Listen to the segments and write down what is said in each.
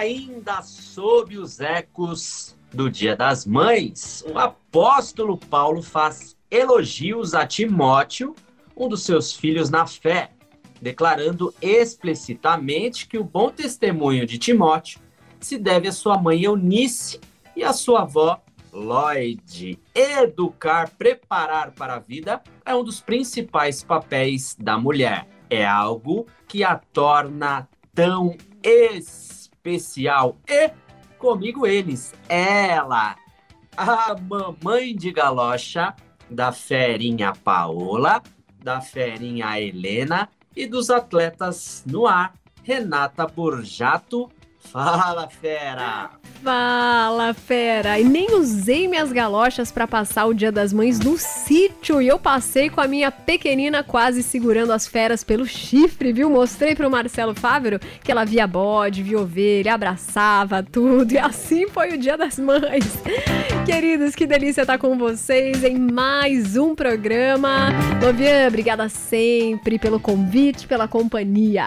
Ainda sob os ecos do Dia das Mães, o apóstolo Paulo faz elogios a Timóteo, um dos seus filhos na fé, declarando explicitamente que o bom testemunho de Timóteo se deve à sua mãe Eunice e à sua avó Lloyd. Educar, preparar para a vida é um dos principais papéis da mulher. É algo que a torna tão especial. E comigo eles, ela, a mamãe de galocha da ferinha Paola, da ferinha Helena e dos atletas no ar, Renata Borjato. Fala, fera! Fala, fera! E nem usei minhas galochas para passar o Dia das Mães no sítio. E eu passei com a minha pequenina quase segurando as feras pelo chifre, viu? Mostrei pro Marcelo Fávero que ela via bode, via ovelha, abraçava tudo. E assim foi o Dia das Mães. Queridos, que delícia estar com vocês em mais um programa. Lovian, obrigada sempre pelo convite, pela companhia.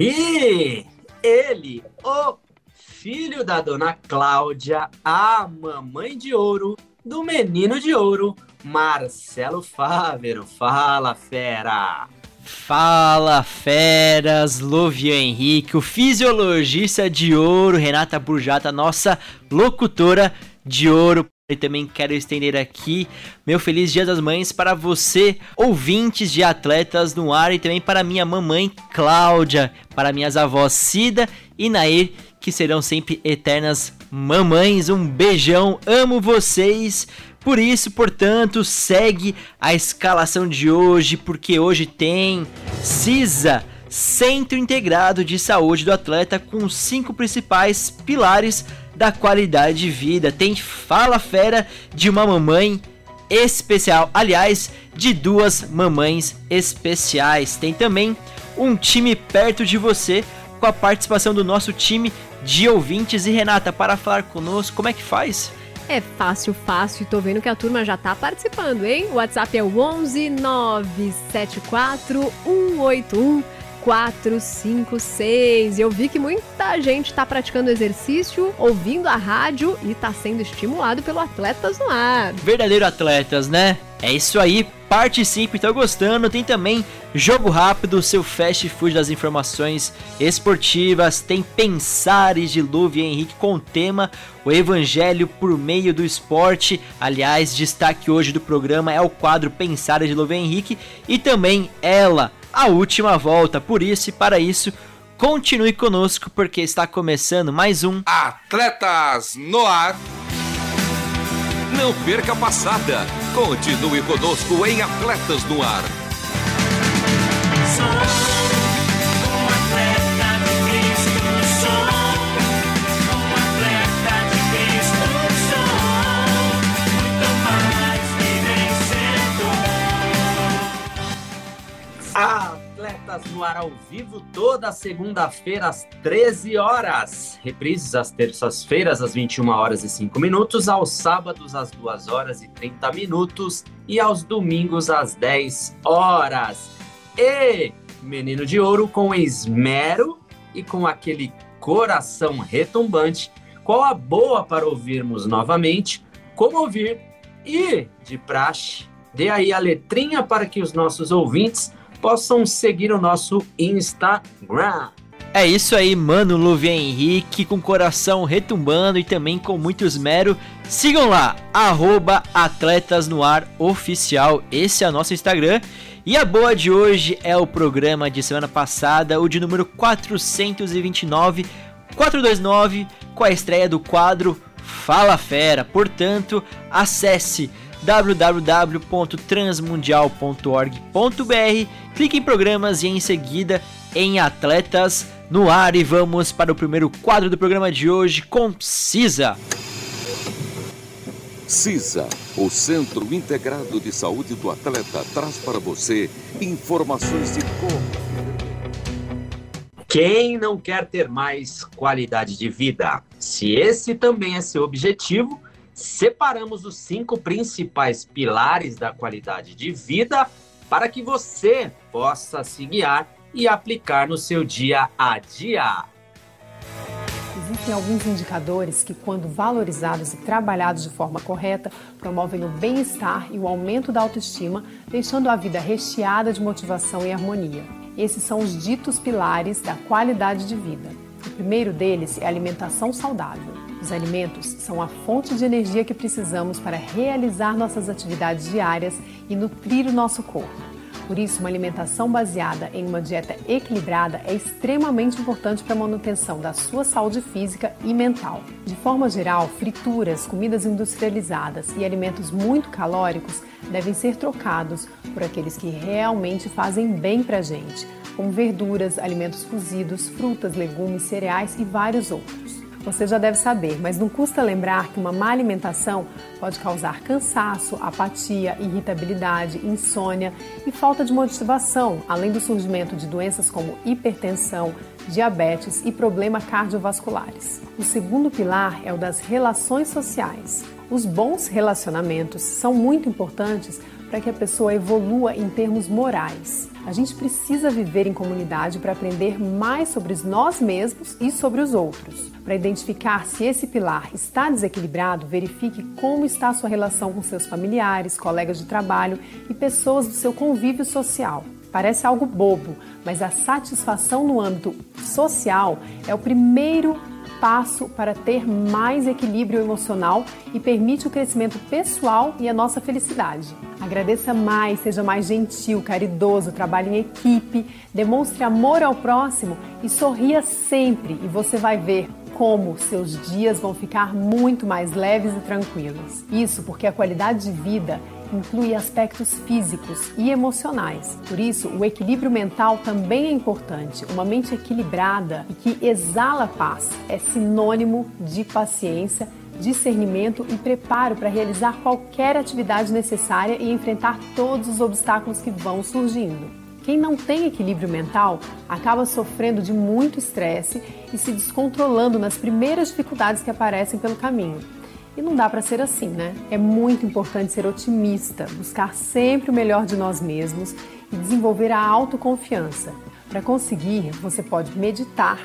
E ele, o filho da dona Cláudia, a mamãe de ouro do menino de ouro, Marcelo Fávero. Fala, fera! Fala, feras! Lovia Henrique, o fisiologista de ouro, Renata Burjata, nossa locutora de ouro. E também quero estender aqui meu feliz Dia das Mães para você, ouvintes de atletas no ar, e também para minha mamãe Cláudia, para minhas avós Cida e Nair, que serão sempre eternas mamães. Um beijão, amo vocês. Por isso, portanto, segue a escalação de hoje, porque hoje tem CISA, Centro Integrado de Saúde do Atleta, com cinco principais pilares da qualidade de vida. Tem Fala Fera de uma mamãe especial, aliás, de duas mamães especiais. Tem também um time perto de você com a participação do nosso time de ouvintes. E Renata, para falar conosco, como é que faz? É fácil, fácil. E tô vendo que a turma já tá participando, hein? O WhatsApp é o 11 974 181 456. Eu vi que muita gente está praticando exercício, ouvindo a rádio e está sendo estimulado pelo Atletas no Ar. Verdadeiro atletas, né? É isso aí, participe, tá gostando. Tem também Jogo Rápido, seu fast food das informações esportivas. Tem Pensares de Luve Henrique com o tema O Evangelho por meio do esporte. Aliás, destaque hoje do programa é o quadro Pensares de Luve Henrique e também ela, a última volta. Por isso e para isso, continue conosco porque está começando mais um Atletas no Ar. Não perca a passada. Continue conosco em Atletas no Ar. No ar ao vivo toda segunda-feira às 13 horas. Reprises às terças-feiras às 21 horas e 5 minutos, aos sábados às 2 horas e 30 minutos e aos domingos às 10 horas. E Menino de Ouro com esmero e com aquele coração retumbante. Qual a boa para ouvirmos novamente? Como ouvir? E, de praxe, dê aí a letrinha para que os nossos ouvintes possam seguir o nosso Instagram. É isso aí, mano, Luvian Henrique, com coração retumbando e também com muito esmero. Sigam lá, arroba Atletas no Ar Oficial, esse é o nosso Instagram. E a boa de hoje é o programa de semana passada, o de número 429, 429, com a estreia do quadro Fala Fera. Portanto, acesse www.transmundial.org.br. Clique em programas e em seguida em Atletas no ar e vamos para o primeiro quadro do programa de hoje com CISA. CISA, o Centro Integrado de Saúde do Atleta, traz para você informações de como. Quem não quer ter mais qualidade de vida? Se esse também é seu objetivo, separamos os cinco principais pilares da qualidade de vida para que você possa se guiar e aplicar no seu dia a dia. Existem alguns indicadores que, quando valorizados e trabalhados de forma correta, promovem o bem-estar e o aumento da autoestima, deixando a vida recheada de motivação e harmonia. Esses são os ditos pilares da qualidade de vida. O primeiro deles é alimentação saudável. Os alimentos são a fonte de energia que precisamos para realizar nossas atividades diárias e nutrir o nosso corpo. Por isso, uma alimentação baseada em uma dieta equilibrada é extremamente importante para a manutenção da sua saúde física e mental. De forma geral, frituras, comidas industrializadas e alimentos muito calóricos devem ser trocados por aqueles que realmente fazem bem para a gente, como verduras, alimentos cozidos, frutas, legumes, cereais e vários outros. Você já deve saber, mas não custa lembrar que uma má alimentação pode causar cansaço, apatia, irritabilidade, insônia e falta de motivação, além do surgimento de doenças como hipertensão, diabetes e problemas cardiovasculares. O segundo pilar é o das relações sociais. Os bons relacionamentos são muito importantes para que a pessoa evolua em termos morais. A gente precisa viver em comunidade para aprender mais sobre nós mesmos e sobre os outros. Para identificar se esse pilar está desequilibrado, verifique como está a sua relação com seus familiares, colegas de trabalho e pessoas do seu convívio social. Parece algo bobo, mas a satisfação no âmbito social é o primeiro passo para ter mais equilíbrio emocional e permite o crescimento pessoal e a nossa felicidade. Agradeça mais, seja mais gentil, caridoso, trabalhe em equipe, demonstre amor ao próximo e sorria sempre e você vai ver como seus dias vão ficar muito mais leves e tranquilos. Isso porque a qualidade de vida inclui aspectos físicos e emocionais. Por isso, o equilíbrio mental também é importante. Uma mente equilibrada e que exala paz é sinônimo de paciência, discernimento e preparo para realizar qualquer atividade necessária e enfrentar todos os obstáculos que vão surgindo. Quem não tem equilíbrio mental acaba sofrendo de muito estresse e se descontrolando nas primeiras dificuldades que aparecem pelo caminho. E não dá para ser assim, né? É muito importante ser otimista, buscar sempre o melhor de nós mesmos e desenvolver a autoconfiança. Para conseguir, você pode meditar,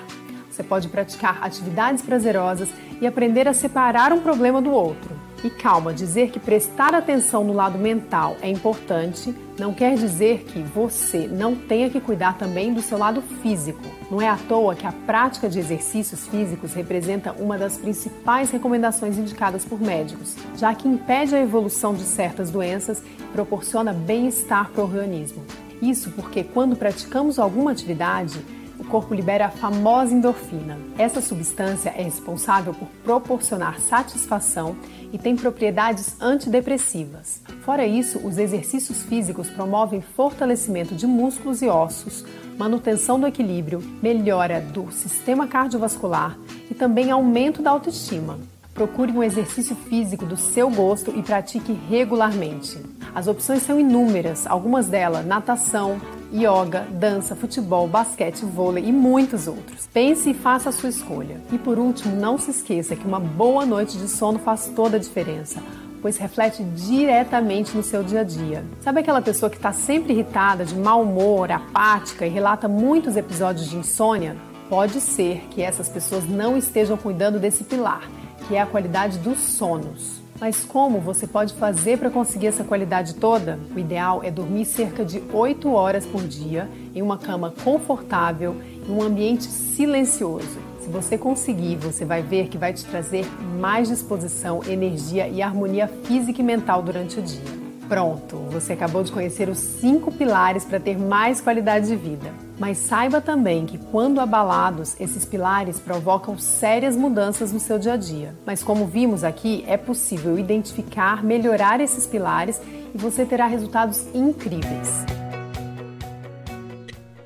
você pode praticar atividades prazerosas e aprender a separar um problema do outro. E calma, dizer que prestar atenção no lado mental é importante não quer dizer que você não tenha que cuidar também do seu lado físico. Não é à toa que a prática de exercícios físicos representa uma das principais recomendações indicadas por médicos, já que impede a evolução de certas doenças e proporciona bem-estar para o organismo. Isso porque quando praticamos alguma atividade, o corpo libera a famosa endorfina. Essa substância é responsável por proporcionar satisfação e tem propriedades antidepressivas. Fora isso, os exercícios físicos promovem fortalecimento de músculos e ossos, manutenção do equilíbrio, melhora do sistema cardiovascular e também aumento da autoestima. Procure um exercício físico do seu gosto e pratique regularmente. As opções são inúmeras, algumas delas natação, yoga, dança, futebol, basquete, vôlei e muitos outros. Pense e faça a sua escolha. E por último, não se esqueça que uma boa noite de sono faz toda a diferença pois reflete diretamente no seu dia a dia. Sabe aquela pessoa que está sempre irritada, de mau humor, apática e relata muitos episódios de insônia? Pode ser que essas pessoas não estejam cuidando desse pilar, que é a qualidade dos sonos. Mas como você pode fazer para conseguir essa qualidade toda? O ideal é dormir cerca de 8 horas por dia em uma cama confortável e um ambiente silencioso. Se você conseguir, você vai ver que vai te trazer mais disposição, energia e harmonia física e mental durante o dia. Pronto, você acabou de conhecer os cinco pilares para ter mais qualidade de vida. Mas saiba também que, quando abalados, esses pilares provocam sérias mudanças no seu dia a dia. Mas, como vimos aqui, é possível identificar, melhorar esses pilares e você terá resultados incríveis.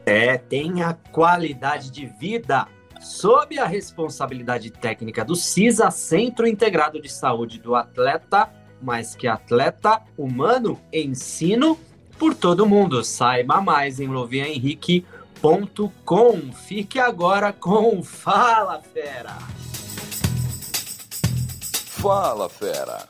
É, tenha qualidade de vida. Sob a responsabilidade técnica do CISA, Centro Integrado de Saúde do Atleta, mais que atleta, humano, ensino por todo mundo. Saiba mais em loviahenrique.com. Fique agora com Fala Fera. Fala Fera.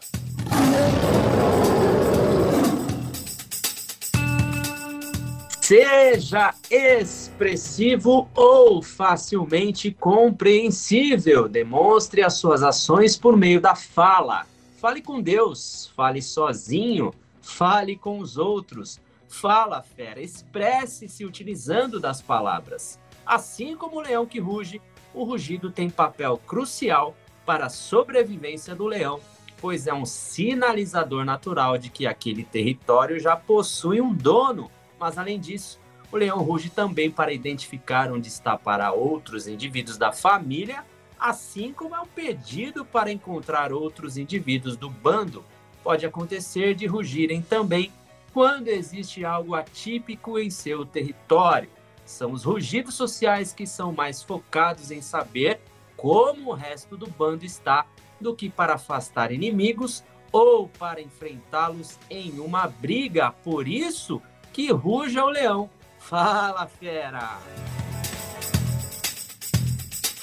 Seja expressivo ou facilmente compreensível. Demonstre as suas ações por meio da fala. Fale com Deus, fale sozinho, fale com os outros. Fala, fera, expresse-se utilizando das palavras. Assim como o leão que ruge, o rugido tem papel crucial para a sobrevivência do leão, pois é um sinalizador natural de que aquele território já possui um dono. Mas além disso, o leão ruge também para identificar onde está para outros indivíduos da família assim como é um pedido para encontrar outros indivíduos do bando. Pode acontecer de rugirem também quando existe algo atípico em seu território. São os rugidos sociais que são mais focados em saber como o resto do bando está do que para afastar inimigos ou para enfrentá-los em uma briga. Por isso que ruja o leão. Fala, fera!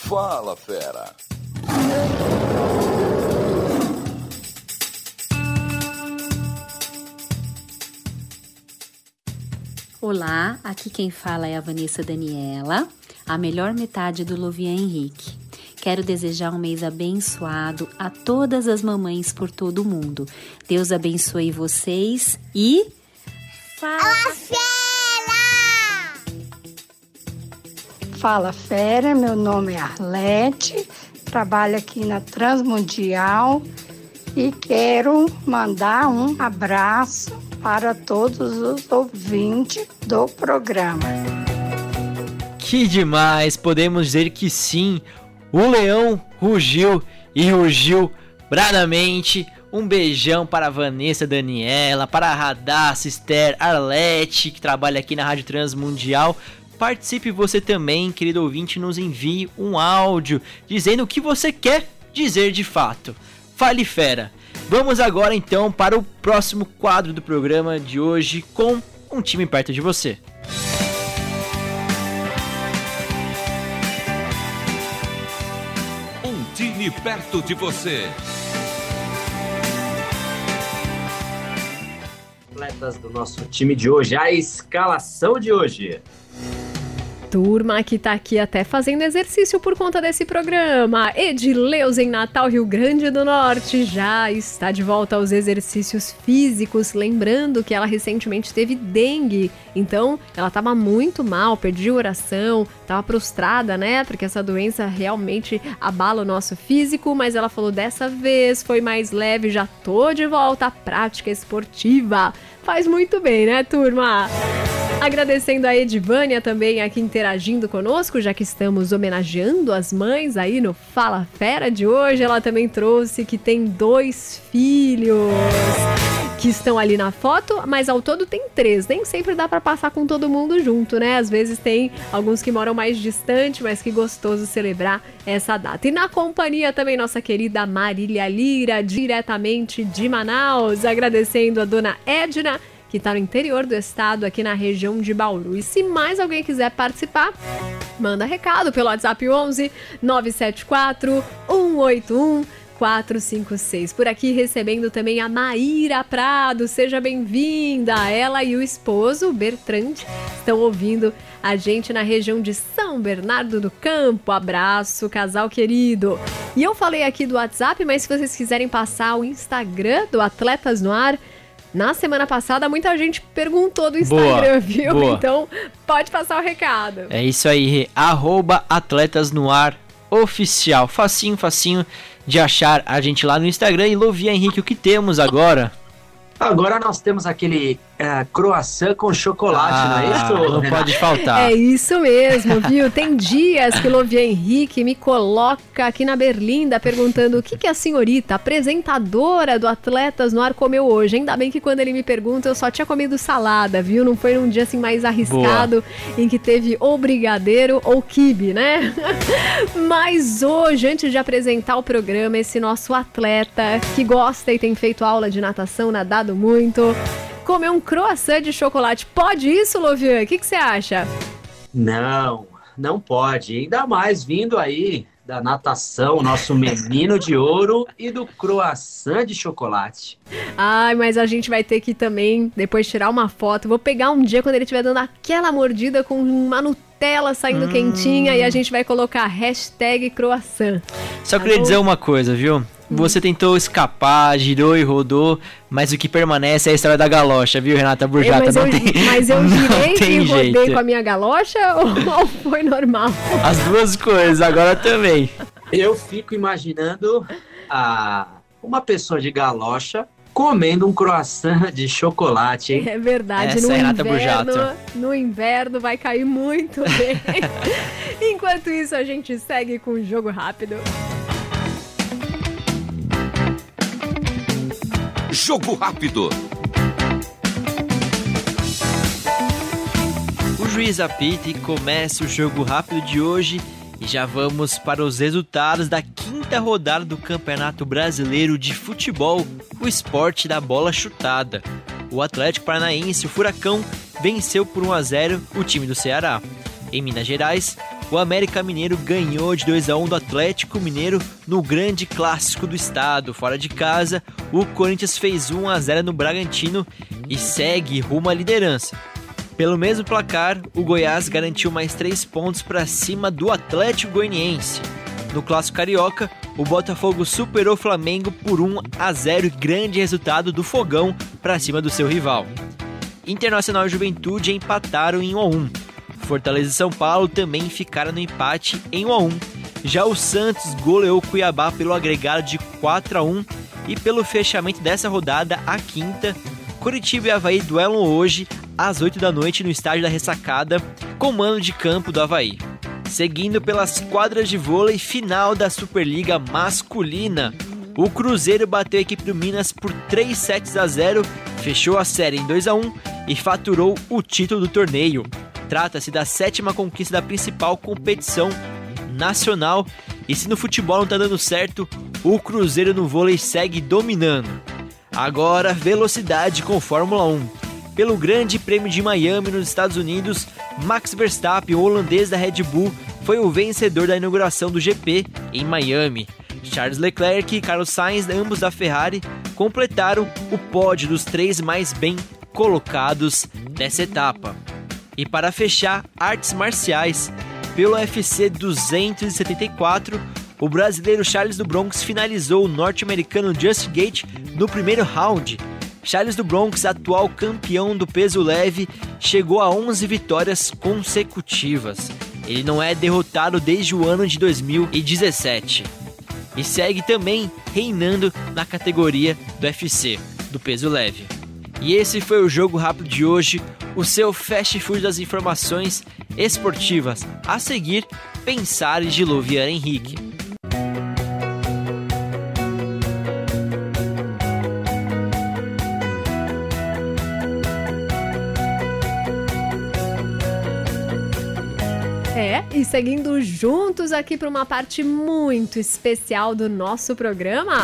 Fala, fera. Olá, aqui quem fala é a Vanessa Daniela, a melhor metade do Lovian Henrique. Quero desejar um mês abençoado a todas as mamães por todo o mundo. Deus abençoe vocês e. Fala, Fala Fera, meu nome é Arlete, trabalho aqui na Transmundial e quero mandar um abraço para todos os ouvintes do programa. Que demais! Podemos dizer que sim, o leão rugiu e rugiu bradamente. Um beijão para Vanessa Daniela, para a Radassa, Esther, Arlete, que trabalha aqui na Rádio Transmundial. Participe você também, querido ouvinte, nos envie um áudio dizendo o que você quer dizer de fato. Fale fera. Vamos agora então para o próximo quadro do programa de hoje com um time perto de você. Um time perto de você. Atletas do nosso time de hoje, a escalação de hoje turma que tá aqui até fazendo exercício por conta desse programa. Edileus em Natal, Rio Grande do Norte, já está de volta aos exercícios físicos, lembrando que ela recentemente teve dengue, então ela estava muito mal, perdia oração, estava prostrada, né? Porque essa doença realmente abala o nosso físico, mas ela falou dessa vez foi mais leve, já tô de volta à prática esportiva. Faz muito bem, né, turma? Agradecendo a Edivânia também aqui interagindo conosco, já que estamos homenageando as mães aí no Fala Fera de hoje. Ela também trouxe que tem dois filhos que estão ali na foto, mas ao todo tem três. Nem sempre dá para passar com todo mundo junto, né? Às vezes tem alguns que moram mais distante, mas que gostoso celebrar essa data. E na companhia também nossa querida Marília Lira, diretamente de Manaus, agradecendo a dona Edna que está no interior do estado, aqui na região de Bauru. E se mais alguém quiser participar, manda recado pelo WhatsApp 11 974 181 456. Por aqui recebendo também a Maíra Prado. Seja bem-vinda. Ela e o esposo, Bertrand, estão ouvindo a gente na região de São Bernardo do Campo. Abraço, casal querido. E eu falei aqui do WhatsApp, mas se vocês quiserem passar o Instagram do Atletas no Ar, na semana passada, muita gente perguntou do Instagram, boa, viu? Boa. Então, pode passar o recado. É isso aí, arroba Atletas no Ar Oficial. Facinho, facinho de achar a gente lá no Instagram. E Lovia Henrique, o que temos agora? Agora nós temos aquele uh, croissant com chocolate, ah, não é isso? Não pode faltar. É isso mesmo, viu? Tem dias que Lovia Henrique me coloca aqui na Berlinda perguntando o que, que a senhorita, apresentadora do Atletas no Ar, comeu hoje. Ainda bem que quando ele me pergunta, eu só tinha comido salada, viu? Não foi num dia assim mais arriscado Boa. em que teve ou brigadeiro ou kibe, né? Mas hoje, antes de apresentar o programa, esse nosso atleta que gosta e tem feito aula de natação, nadado muito. Comer um croissant de chocolate. Pode isso, Lovian? O que, você acha? Não, não pode. Ainda mais vindo aí da natação, nosso menino de ouro e do croissant de chocolate. Ai, mas a gente vai ter que também depois tirar uma foto. Vou pegar um dia quando ele estiver dando aquela mordida com uma Nutella saindo hum. quentinha e a gente vai colocar hashtag croissant. Só tá queria bom? dizer uma coisa, viu? Você tentou escapar, girou e rodou, mas o que permanece é a história da galocha, viu, Renata Burjata? É, mas, não eu, tem, mas eu girei e rodei jeito. com a minha galocha ou, ou foi normal? As duas coisas, agora também. Eu fico imaginando a, uma pessoa de galocha comendo um croissant de chocolate, hein? É verdade, Essa no, é inverno, no inverno vai cair muito bem. Enquanto isso, a gente segue com o jogo rápido. Jogo rápido. O juiz apita e começa o jogo rápido de hoje e já vamos para os resultados da quinta rodada do Campeonato Brasileiro de Futebol, o esporte da bola chutada. O Atlético Paranaense, o Furacão, venceu por 1 a 0 o time do Ceará. Em Minas Gerais, o América Mineiro ganhou de 2 a 1 do Atlético Mineiro no grande clássico do estado. Fora de casa, o Corinthians fez 1 a 0 no Bragantino e segue rumo à liderança. Pelo mesmo placar, o Goiás garantiu mais 3 pontos para cima do Atlético Goianiense. No clássico carioca, o Botafogo superou o Flamengo por 1 a 0, grande resultado do Fogão para cima do seu rival. Internacional e Juventude empataram em 1 a 1. Fortaleza e São Paulo também ficaram no empate em 1 a 1. Já o Santos goleou Cuiabá pelo agregado de 4 a 1 e pelo fechamento dessa rodada, a quinta, Curitiba e Havaí duelam hoje às 8 da noite no estádio da Ressacada, com mano de campo do Havaí. Seguindo pelas quadras de vôlei final da Superliga masculina, o Cruzeiro bateu a equipe do Minas por 3 sets a 0, fechou a série em 2 a 1 e faturou o título do torneio. Trata-se da sétima conquista da principal competição nacional. E se no futebol não tá dando certo, o Cruzeiro no vôlei segue dominando. Agora, velocidade com Fórmula 1. Pelo Grande Prêmio de Miami nos Estados Unidos, Max Verstappen, o holandês da Red Bull, foi o vencedor da inauguração do GP em Miami. Charles Leclerc e Carlos Sainz, ambos da Ferrari, completaram o pódio dos três mais bem colocados dessa etapa. E para fechar, artes marciais. Pelo UFC 274, o brasileiro Charles do Bronx finalizou o norte-americano Just Gate no primeiro round. Charles do Bronx, atual campeão do peso leve, chegou a 11 vitórias consecutivas. Ele não é derrotado desde o ano de 2017 e segue também reinando na categoria do UFC, do peso leve. E esse foi o jogo rápido de hoje o seu fast food das informações esportivas. A seguir, Pensares de Luviana Henrique. É, e seguindo juntos aqui para uma parte muito especial do nosso programa.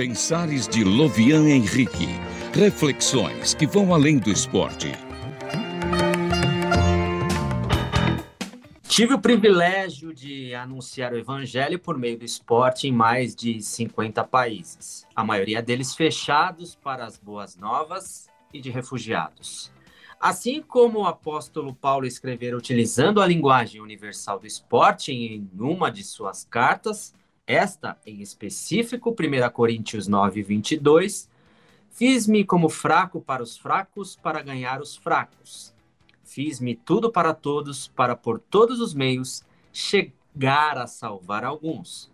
Pensares de Lovian Henrique Reflexões que vão além do esporte. Tive o privilégio de anunciar o evangelho por meio do esporte em mais de 50 países, a maioria deles fechados para as boas novas e de refugiados. Assim como o apóstolo Paulo escrever utilizando a linguagem universal do esporte em uma de suas cartas, esta em específico, 1 Coríntios 9, 22, Fiz-me como fraco para os fracos, para ganhar os fracos. Fiz-me tudo para todos, para por todos os meios chegar a salvar alguns.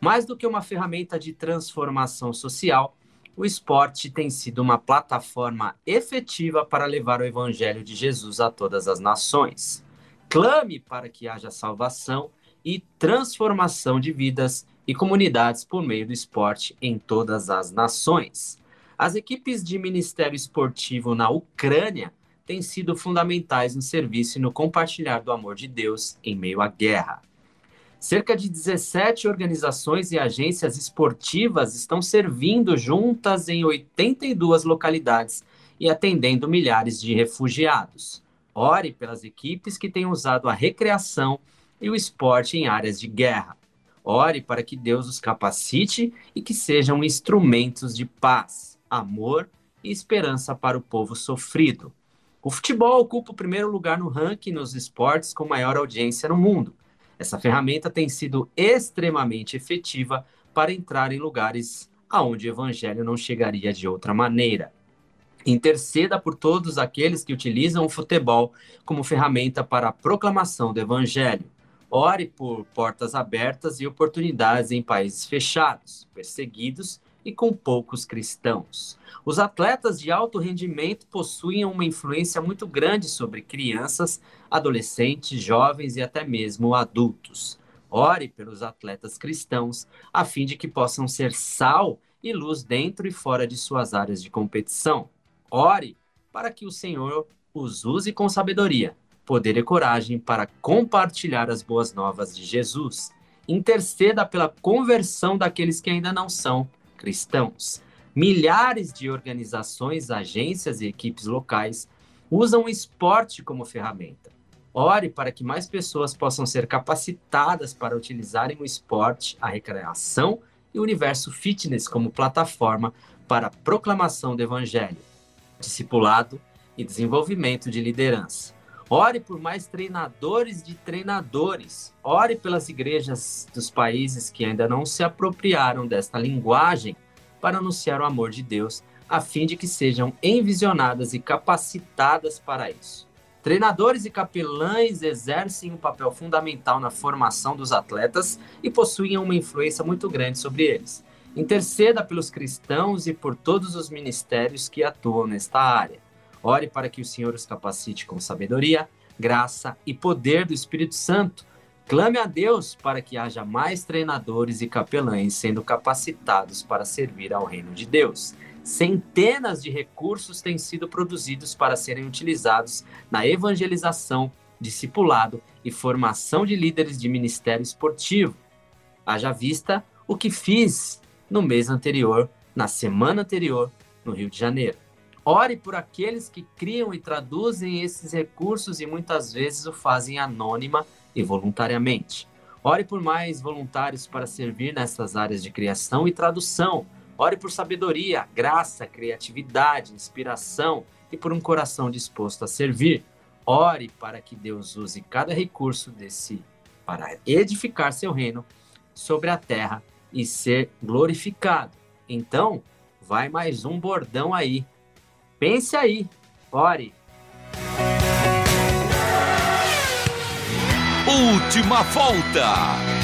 Mais do que uma ferramenta de transformação social, o esporte tem sido uma plataforma efetiva para levar o evangelho de Jesus a todas as nações. Clame para que haja salvação e transformação de vidas e comunidades por meio do esporte em todas as nações. As equipes de ministério esportivo na Ucrânia têm sido fundamentais no serviço e no compartilhar do amor de Deus em meio à guerra. Cerca de 17 organizações e agências esportivas estão servindo juntas em 82 localidades e atendendo milhares de refugiados. Ore pelas equipes que têm usado a recreação e o esporte em áreas de guerra. Ore para que Deus os capacite e que sejam instrumentos de paz, amor e esperança para o povo sofrido. O futebol ocupa o primeiro lugar no ranking nos esportes com maior audiência no mundo. Essa ferramenta tem sido extremamente efetiva para entrar em lugares aonde o evangelho não chegaria de outra maneira. Interceda por todos aqueles que utilizam o futebol como ferramenta para a proclamação do evangelho. Ore por portas abertas e oportunidades em países fechados, perseguidos e com poucos cristãos. Os atletas de alto rendimento possuem uma influência muito grande sobre crianças, adolescentes, jovens e até mesmo adultos. Ore pelos atletas cristãos, a fim de que possam ser sal e luz dentro e fora de suas áreas de competição. Ore para que o Senhor os use com sabedoria, poder e coragem para compartilhar as boas novas de Jesus. Interceda pela conversão daqueles que ainda não são cristãos. Milhares de organizações, agências e equipes locais usam o esporte como ferramenta. Ore para que mais pessoas possam ser capacitadas para utilizarem o esporte, a recreação e o universo fitness como plataforma para a proclamação do evangelho, discipulado e desenvolvimento de liderança. Ore por mais treinadores de treinadores. Ore pelas igrejas dos países que ainda não se apropriaram desta linguagem para anunciar o amor de Deus, a fim de que sejam envisionadas e capacitadas para isso. Treinadores e capelães exercem um papel fundamental na formação dos atletas e possuem uma influência muito grande sobre eles. Interceda pelos cristãos e por todos os ministérios que atuam nesta área. Ore para que o Senhor os capacite com sabedoria, graça e poder do Espírito Santo. Clame a Deus para que haja mais treinadores e capelães sendo capacitados para servir ao reino de Deus. Centenas de recursos têm sido produzidos para serem utilizados na evangelização, discipulado e formação de líderes de ministério esportivo. Haja vista o que fiz no mês anterior, na semana anterior, no Rio de Janeiro. Ore por aqueles que criam e traduzem esses recursos e muitas vezes o fazem anônima e voluntariamente. Ore por mais voluntários para servir nessas áreas de criação e tradução. Ore por sabedoria, graça, criatividade, inspiração e por um coração disposto a servir. Ore para que Deus use cada recurso desse para edificar seu reino sobre a terra e ser glorificado. Então, vai mais um bordão aí Pense aí, ore. Última volta.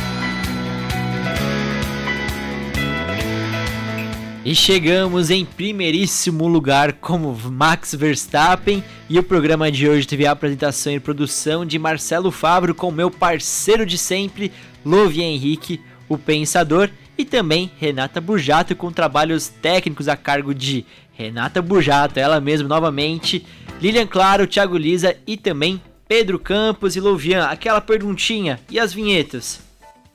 E chegamos em primeiríssimo lugar como Max Verstappen e o programa de hoje teve a apresentação e produção de Marcelo Fabro com meu parceiro de sempre, Lovi Henrique, o Pensador, e também Renata Burjato com trabalhos técnicos a cargo de Renata Burjato, ela mesma novamente, Lilian Claro, Thiago Lisa e também Pedro Campos e Louvian. Aquela perguntinha, e as vinhetas?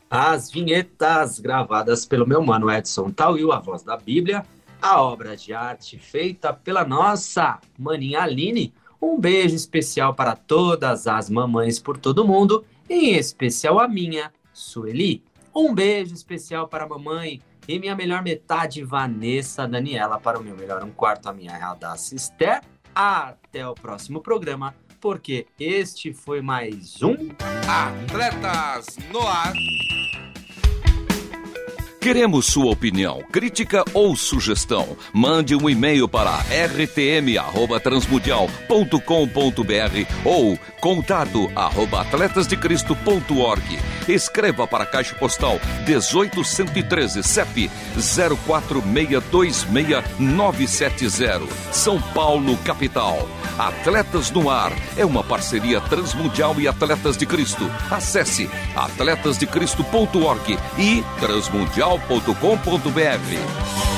As vinhetas gravadas pelo meu mano Edson Tauil, a voz da Bíblia, a obra de arte feita pela nossa maninha Aline. Um beijo especial para todas as mamães por todo mundo, em especial a minha, Sueli. Um beijo especial para a mamãe e minha melhor metade, Vanessa Daniela, para o meu melhor um quarto, a minha Radassa Esther. Até o próximo programa, porque este foi mais um Atletas no Ar. Queremos sua opinião, crítica ou sugestão. Mande um e-mail para rtm@transmundial.com.br ou contato@atletasdecristo.org Escreva para a Caixa Postal 18113 CEP 04626970 São Paulo, capital. Atletas no Ar é uma parceria transmundial e Atletas de Cristo. Acesse atletasdecristo.org e transmundial.com.br.